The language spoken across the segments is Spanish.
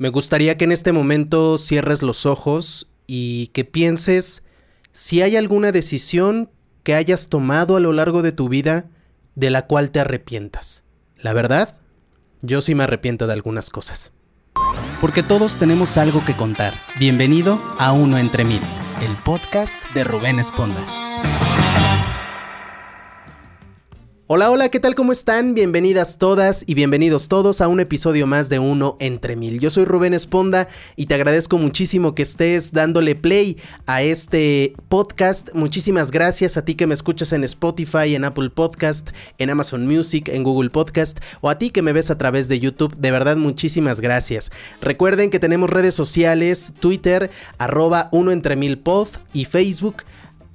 Me gustaría que en este momento cierres los ojos y que pienses si hay alguna decisión que hayas tomado a lo largo de tu vida de la cual te arrepientas. La verdad, yo sí me arrepiento de algunas cosas. Porque todos tenemos algo que contar. Bienvenido a Uno entre Mil, el podcast de Rubén Esponda. Hola, hola, ¿qué tal? ¿Cómo están? Bienvenidas todas y bienvenidos todos a un episodio más de Uno entre Mil. Yo soy Rubén Esponda y te agradezco muchísimo que estés dándole play a este podcast. Muchísimas gracias a ti que me escuchas en Spotify, en Apple Podcast, en Amazon Music, en Google Podcast o a ti que me ves a través de YouTube. De verdad, muchísimas gracias. Recuerden que tenemos redes sociales, Twitter, arroba Uno entre Mil Pod y Facebook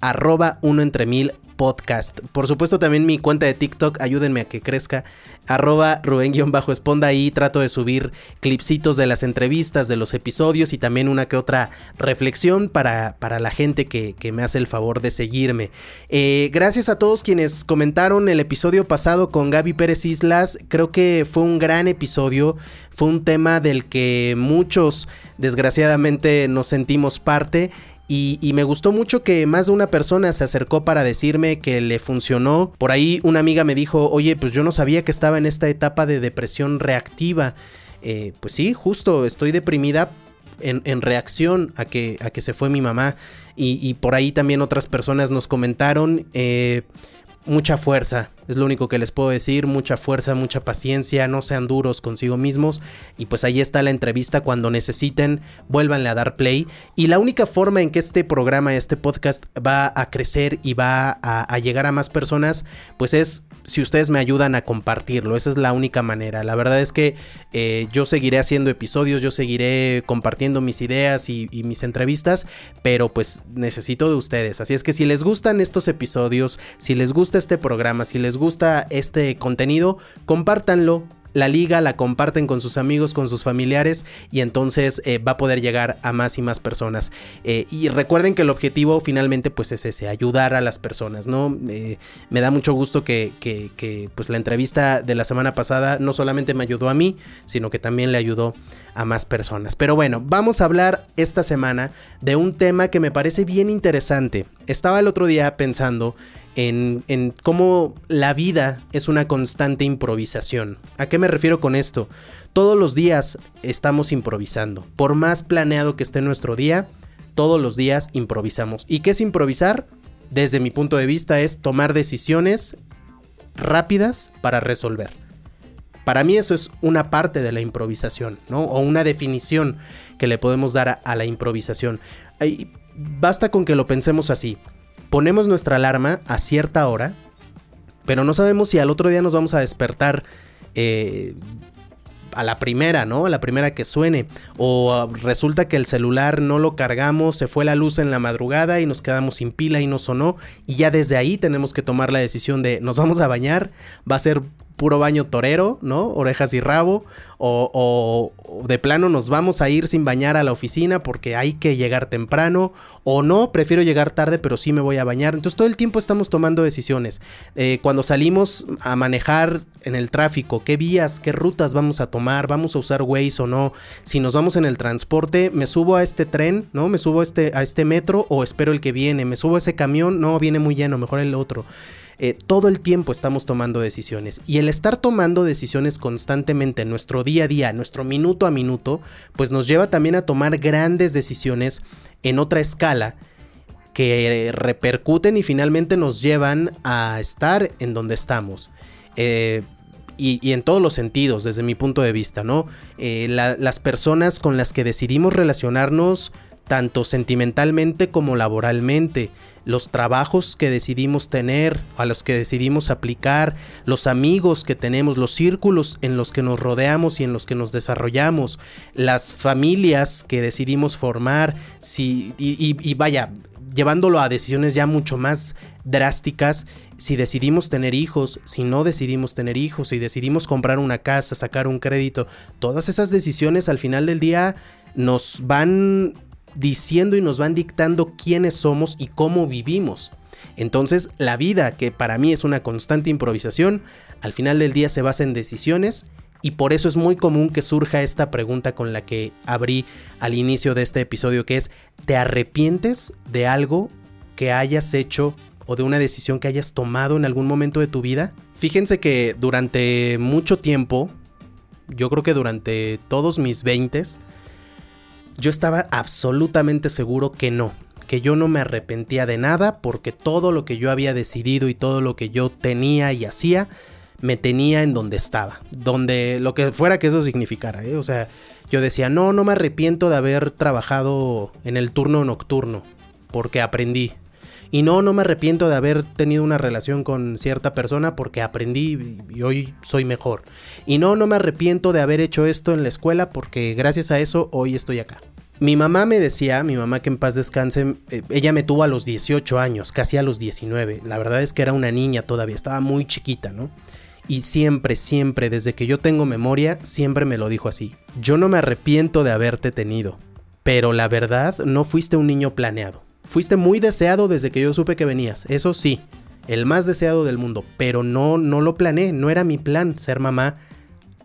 arroba uno entre mil podcast. Por supuesto también mi cuenta de TikTok, ayúdenme a que crezca, arroba Rubén-Esponda, ahí trato de subir clipsitos de las entrevistas, de los episodios y también una que otra reflexión para, para la gente que, me hace el favor de seguirme. Eh, gracias a todos quienes comentaron el episodio pasado con Gaby Pérez Islas, creo que fue un gran episodio, fue un tema del que muchos desgraciadamente nos sentimos parte y, me gustó mucho que más de una persona se acercó para decirme que le funcionó. Por ahí una amiga me dijo, oye, pues yo no sabía que estaba en esta etapa de depresión reactiva. Eh, pues sí, justo, estoy deprimida en, reacción a que, a que se fue mi mamá. Y, por ahí también otras personas nos comentaron. Eh, mucha fuerza, es lo único que les puedo decir, mucha fuerza, mucha paciencia, no sean duros consigo mismos y pues ahí está la entrevista cuando necesiten, vuélvanle a dar play y la única forma en que este programa, este podcast va a crecer y va a, llegar a más personas, pues es si ustedes me ayudan a compartirlo, esa es la única manera. La verdad es que eh, yo seguiré haciendo episodios, yo seguiré compartiendo mis ideas y, y mis entrevistas, pero pues necesito de ustedes. Así es que si les gustan estos episodios, si les gusta este programa, si les gusta este contenido, compártanlo, la liga, la comparten con sus amigos, con sus familiares y entonces eh, va a poder llegar a más y más personas. Eh, y recuerden que el objetivo finalmente pues es ese, ayudar a las personas, ¿no? Eh, me da mucho gusto que, que, pues la entrevista de la semana pasada no solamente me ayudó a mí, sino que también le ayudó a más personas. Pero bueno, vamos a hablar esta semana de un tema que me parece bien interesante. Estaba el otro día pensando en, cómo la vida es una constante improvisación. ¿A qué me refiero con esto? Todos los días estamos improvisando. Por más planeado que esté nuestro día, todos los días improvisamos. ¿Y qué es improvisar? Desde mi punto de vista es tomar decisiones rápidas para resolver. Para mí eso es una parte de la improvisación, ¿no? O una definición que le podemos dar a, la improvisación. basta con que lo pensemos así ponemos nuestra alarma a cierta hora, pero no sabemos si al otro día nos vamos a despertar eh, a la primera, ¿no? A la primera que suene. O ah, resulta que el celular no lo cargamos, se fue la luz en la madrugada y nos quedamos sin pila y no sonó. Y ya desde ahí tenemos que tomar la decisión de nos vamos a bañar, va a ser puro baño torero, ¿no? Orejas y rabo. O, de plano nos vamos a ir sin bañar a la oficina porque hay que llegar temprano. O no, prefiero llegar tarde pero sí me voy a bañar. Entonces todo el tiempo estamos tomando decisiones. Eh, cuando salimos a manejar en el tráfico, qué vías, qué rutas vamos a tomar, vamos a usar Waze o no. Si nos vamos en el transporte, me subo a este tren, ¿no? Me subo a este, a este metro o espero el que viene. Me subo a ese camión, no, viene muy lleno, mejor el otro. Eh, todo el tiempo estamos tomando decisiones. Y el estar tomando decisiones constantemente en nuestro día a día, nuestro minuto a minuto, pues nos lleva también a tomar grandes decisiones en otra escala que repercuten y finalmente nos llevan a estar en donde estamos. Eh, y, en todos los sentidos, desde mi punto de vista, ¿no? Eh, las personas con las que decidimos relacionarnos tanto sentimentalmente como laboralmente, los trabajos que decidimos tener, a los que decidimos aplicar, los amigos que tenemos, los círculos en los que nos rodeamos y en los que nos desarrollamos, las familias que decidimos formar, si, y, vaya, llevándolo a decisiones ya mucho más drásticas, si decidimos tener hijos, si no decidimos tener hijos, si decidimos comprar una casa, sacar un crédito, todas esas decisiones al final del día nos van diciendo y nos van dictando quiénes somos y cómo vivimos. Entonces, la vida, que para mí es una constante improvisación, al final del día se basa en decisiones Y por eso es muy común que surja esta pregunta con la que abrí al inicio de este episodio, que es, ¿te arrepientes de algo que hayas hecho o de una decisión que hayas tomado en algún momento de tu vida? Fíjense que durante mucho tiempo, yo creo que durante todos mis 20 yo estaba absolutamente seguro que no, que yo no me arrepentía de nada porque todo lo que yo había decidido y todo lo que yo tenía y hacía me tenía en donde estaba, donde lo que fuera que eso significara, ¿eh? o sea, yo decía, no, no me arrepiento de haber trabajado en el turno nocturno, porque aprendí, y no, no me arrepiento de haber tenido una relación con cierta persona porque aprendí y hoy soy mejor. Y no, no me arrepiento de haber hecho esto en la escuela porque gracias a eso hoy estoy acá. Mi mamá me decía, mi mamá que en paz descanse, eh, ella me tuvo a los 18 años, casi a los 19. La verdad es que era una niña todavía, estaba muy chiquita, ¿no? Y siempre, siempre, desde que yo tengo memoria, siempre me lo dijo así. Yo no me arrepiento de haberte tenido, pero la verdad no fuiste un niño planeado. Fuiste muy deseado desde que yo supe que venías, eso sí, el más deseado del mundo, pero no, no lo planeé, no era mi plan ser mamá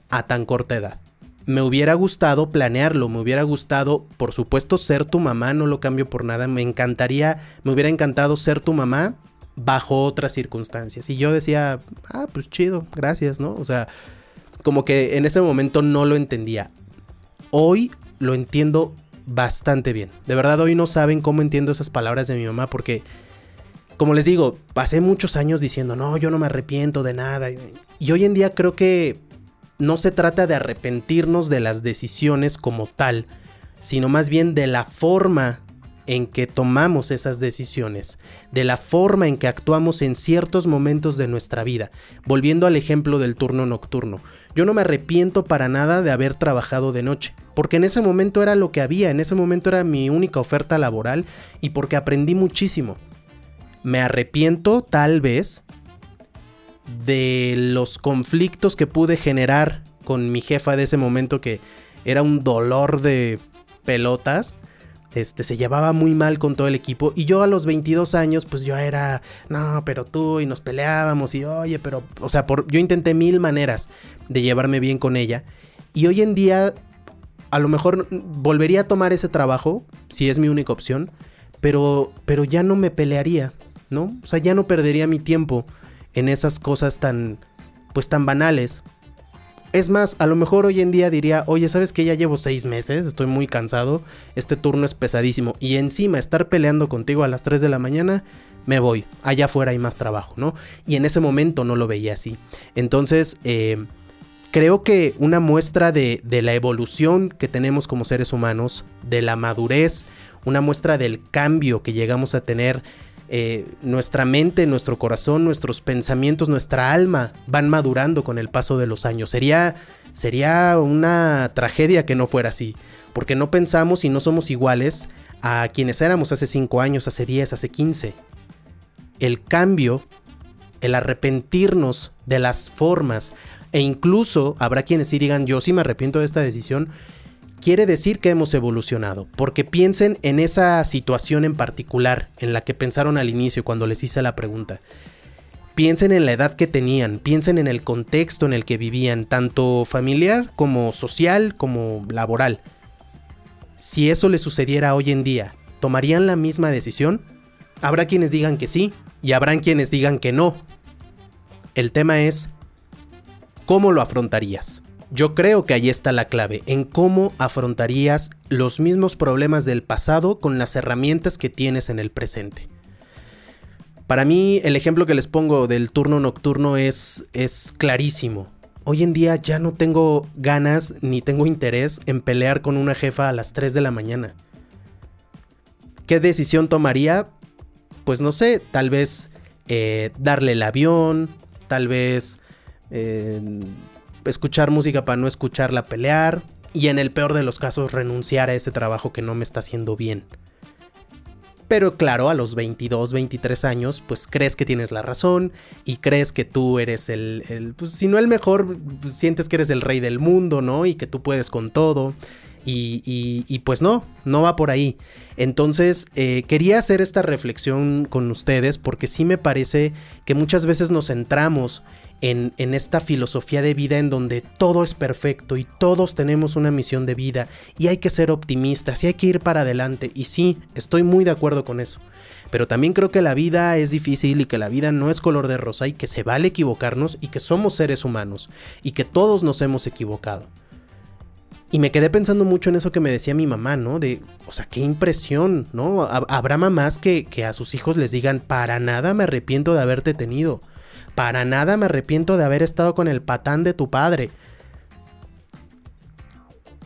a tan corta edad. Me hubiera gustado planearlo, me hubiera gustado, por supuesto, ser tu mamá, no lo cambio por nada, me encantaría, me hubiera encantado ser tu mamá bajo otras circunstancias. Y yo decía, ah, pues chido, gracias, ¿no? O sea, como que en ese momento no lo entendía. Hoy lo entiendo bastante bien. De verdad hoy no saben cómo entiendo esas palabras de mi mamá porque, como les digo, pasé muchos años diciendo, no, yo no me arrepiento de nada. Y hoy en día creo que no se trata de arrepentirnos de las decisiones como tal, sino más bien de la forma en que tomamos esas decisiones, de la forma en que actuamos en ciertos momentos de nuestra vida. Volviendo al ejemplo del turno nocturno, yo no me arrepiento para nada de haber trabajado de noche, porque en ese momento era lo que había, en ese momento era mi única oferta laboral y porque aprendí muchísimo. Me arrepiento tal vez de los conflictos que pude generar con mi jefa de ese momento que era un dolor de pelotas este, se llevaba muy mal con todo el equipo. Y yo a los 22 años, pues yo era, no, pero tú, y nos peleábamos, y oye, pero, o sea, por, yo intenté mil maneras de llevarme bien con ella. Y hoy en día, a lo mejor volvería a tomar ese trabajo, si es mi única opción, pero, pero ya no me pelearía, ¿no? O sea, ya no perdería mi tiempo en esas cosas tan, pues tan banales. Es más, a lo mejor hoy en día diría, oye, ¿sabes que ya llevo seis meses? Estoy muy cansado, este turno es pesadísimo. Y encima estar peleando contigo a las 3 de la mañana, me voy. Allá afuera hay más trabajo, ¿no? Y en ese momento no lo veía así. Entonces, eh, creo que una muestra de, de la evolución que tenemos como seres humanos, de la madurez, una muestra del cambio que llegamos a tener eh, nuestra mente, nuestro corazón, nuestros pensamientos, nuestra alma van madurando con el paso de los años. Sería, sería una tragedia que no fuera así, porque no pensamos y no somos iguales a quienes éramos hace 5 años, hace 10, hace 15. El cambio, el arrepentirnos de las formas, e incluso habrá quienes sí digan, yo sí me arrepiento de esta decisión, quiere decir que hemos evolucionado, porque piensen en esa situación en particular en la que pensaron al inicio cuando les hice la pregunta. Piensen en la edad que tenían, piensen en el contexto en el que vivían, tanto familiar como social como laboral. Si eso les sucediera hoy en día, ¿tomarían la misma decisión? Habrá quienes digan que sí y habrán quienes digan que no. El tema es, ¿cómo lo afrontarías? Yo creo que ahí está la clave, en cómo afrontarías los mismos problemas del pasado con las herramientas que tienes en el presente. Para mí el ejemplo que les pongo del turno nocturno es, es clarísimo. Hoy en día ya no tengo ganas ni tengo interés en pelear con una jefa a las 3 de la mañana. ¿Qué decisión tomaría? Pues no sé, tal vez eh, darle el avión, tal vez eh, escuchar música para no escucharla pelear y en el peor de los casos renunciar a ese trabajo que no me está haciendo bien. Pero claro, a los 22, 23 años, pues crees que tienes la razón y crees que tú eres el, pues si no el mejor, pues sientes que eres el rey del mundo, ¿no? Y que tú puedes con todo. Y, pues no, no va por ahí. Entonces, eh, quería hacer esta reflexión con ustedes porque sí me parece que muchas veces nos centramos en, en, esta filosofía de vida en donde todo es perfecto y todos tenemos una misión de vida y hay que ser optimistas y hay que ir para adelante. Y sí, estoy muy de acuerdo con eso. Pero también creo que la vida es difícil y que la vida no es color de rosa y que se vale equivocarnos y que somos seres humanos y que todos nos hemos equivocado. Y me quedé pensando mucho en eso que me decía mi mamá, ¿no? De, o sea, qué impresión, ¿no? Habrá mamás que, que a sus hijos les digan, para nada me arrepiento de haberte tenido. Para nada me arrepiento de haber estado con el patán de tu padre.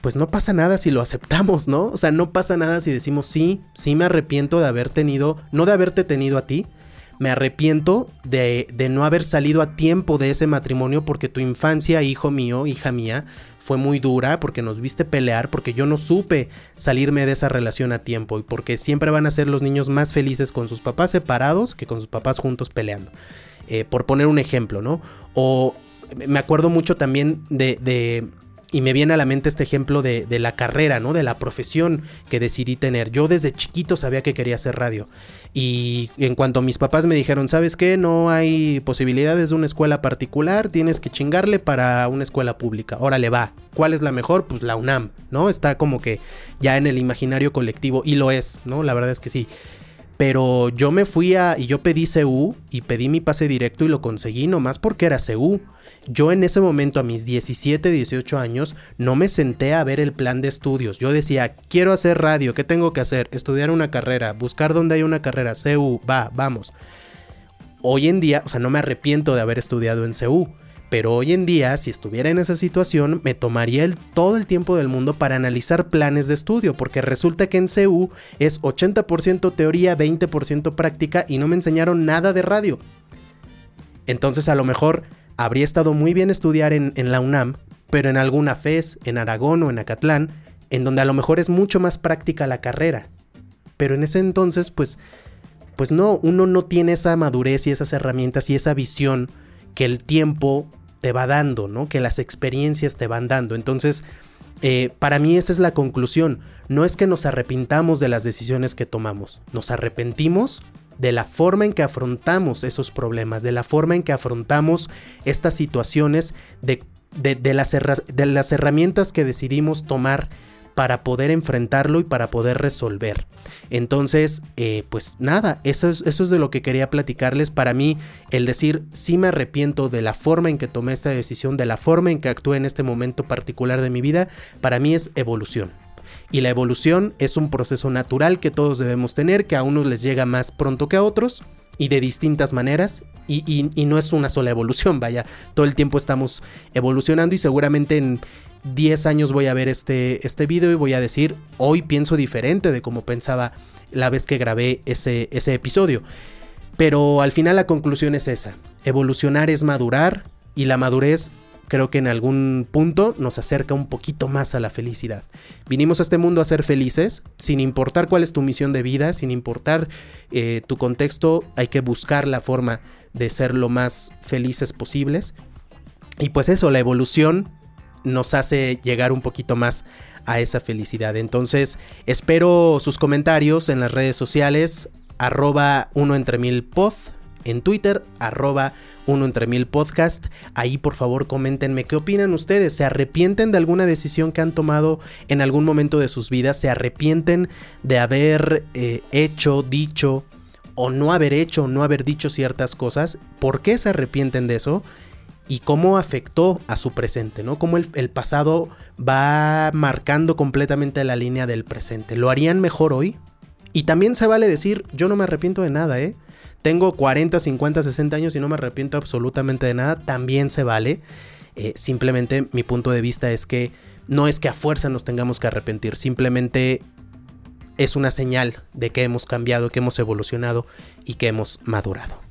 Pues no pasa nada si lo aceptamos, ¿no? O sea, no pasa nada si decimos, sí, sí me arrepiento de haber tenido, no de haberte tenido a ti, me arrepiento de, de, no haber salido a tiempo de ese matrimonio porque tu infancia, hijo mío, hija mía, fue muy dura, porque nos viste pelear, porque yo no supe salirme de esa relación a tiempo y porque siempre van a ser los niños más felices con sus papás separados que con sus papás juntos peleando. Eh, por poner un ejemplo, ¿no? O me acuerdo mucho también de, de y me viene a la mente este ejemplo de, la carrera, ¿no? De la profesión que decidí tener. Yo desde chiquito sabía que quería hacer radio. Y en cuanto mis papás me dijeron, ¿sabes qué? No hay posibilidades de una escuela particular, tienes que chingarle para una escuela pública. Órale, va. ¿Cuál es la mejor? Pues la UNAM, ¿no? Está como que ya en el imaginario colectivo y lo es, ¿no? La verdad es que sí. Pero yo me fui a. y yo pedí CU y pedí mi pase directo y lo conseguí nomás porque era CU. Yo en ese momento, a mis 17, 18 años, no me senté a ver el plan de estudios. Yo decía, quiero hacer radio, ¿qué tengo que hacer? Estudiar una carrera, buscar dónde hay una carrera, CU, va, vamos. Hoy en día, o sea, no me arrepiento de haber estudiado en CU pero hoy en día, si estuviera en esa situación, me tomaría todo el tiempo del mundo para analizar planes de estudio, porque resulta que en CU es 80% teoría, 20% práctica y no me enseñaron nada de radio. Entonces a lo mejor habría estado muy bien estudiar en, en la UNAM, pero en alguna FES, en Aragón o en Acatlán, en donde a lo mejor es mucho más práctica la carrera. Pero en ese entonces, pues, pues no, uno no tiene esa madurez y esas herramientas y esa visión que el tiempo te va dando, ¿no? Que las experiencias te van dando. Entonces, eh, para mí esa es la conclusión. No es que nos arrepintamos de las decisiones que tomamos, nos arrepentimos de la forma en que afrontamos esos problemas, de la forma en que afrontamos estas situaciones, de, de, las, de las herramientas que decidimos tomar para poder enfrentarlo y para poder resolver. Entonces, eh, pues nada, eso es, eso es de lo que quería platicarles. Para mí, el decir sí me arrepiento de la forma en que tomé esta decisión, de la forma en que actué en este momento particular de mi vida, para mí es evolución. Y la evolución es un proceso natural que todos debemos tener, que a unos les llega más pronto que a otros y de distintas maneras. Y, y, no es una sola evolución, vaya, todo el tiempo estamos evolucionando y seguramente en, 10 años voy a ver este, este video y voy a decir, hoy pienso diferente de como pensaba la vez que grabé ese, ese episodio. Pero al final la conclusión es esa, evolucionar es madurar y la madurez creo que en algún punto nos acerca un poquito más a la felicidad. Vinimos a este mundo a ser felices, sin importar cuál es tu misión de vida, sin importar eh, tu contexto, hay que buscar la forma de ser lo más felices posibles. Y pues eso, la evolución nos hace llegar un poquito más a esa felicidad. Entonces, espero sus comentarios en las redes sociales, arroba uno entre mil pod, en Twitter, arroba uno entre mil podcast. Ahí por favor coméntenme qué opinan ustedes. ¿Se arrepienten de alguna decisión que han tomado en algún momento de sus vidas? ¿Se arrepienten de haber eh, hecho, dicho o no haber hecho no haber dicho ciertas cosas? ¿Por qué se arrepienten de eso? Y cómo afectó a su presente, ¿no? Cómo el, pasado va marcando completamente la línea del presente. ¿Lo harían mejor hoy? Y también se vale decir, yo no me arrepiento de nada, ¿eh? Tengo 40, 50, 60 años y no me arrepiento absolutamente de nada, también se vale. Eh, simplemente mi punto de vista es que no es que a fuerza nos tengamos que arrepentir, simplemente es una señal de que hemos cambiado, que hemos evolucionado y que hemos madurado.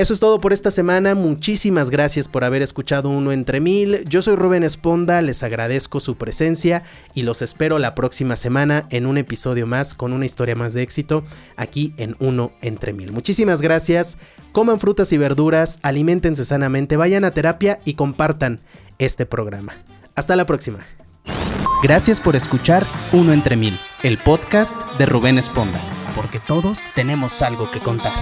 Eso es todo por esta semana. Muchísimas gracias por haber escuchado Uno entre Mil. Yo soy Rubén Esponda, les agradezco su presencia y los espero la próxima semana en un episodio más con una historia más de éxito aquí en Uno entre Mil. Muchísimas gracias. Coman frutas y verduras, alimentense sanamente, vayan a terapia y compartan este programa. Hasta la próxima. Gracias por escuchar Uno entre Mil, el podcast de Rubén Esponda, porque todos tenemos algo que contar.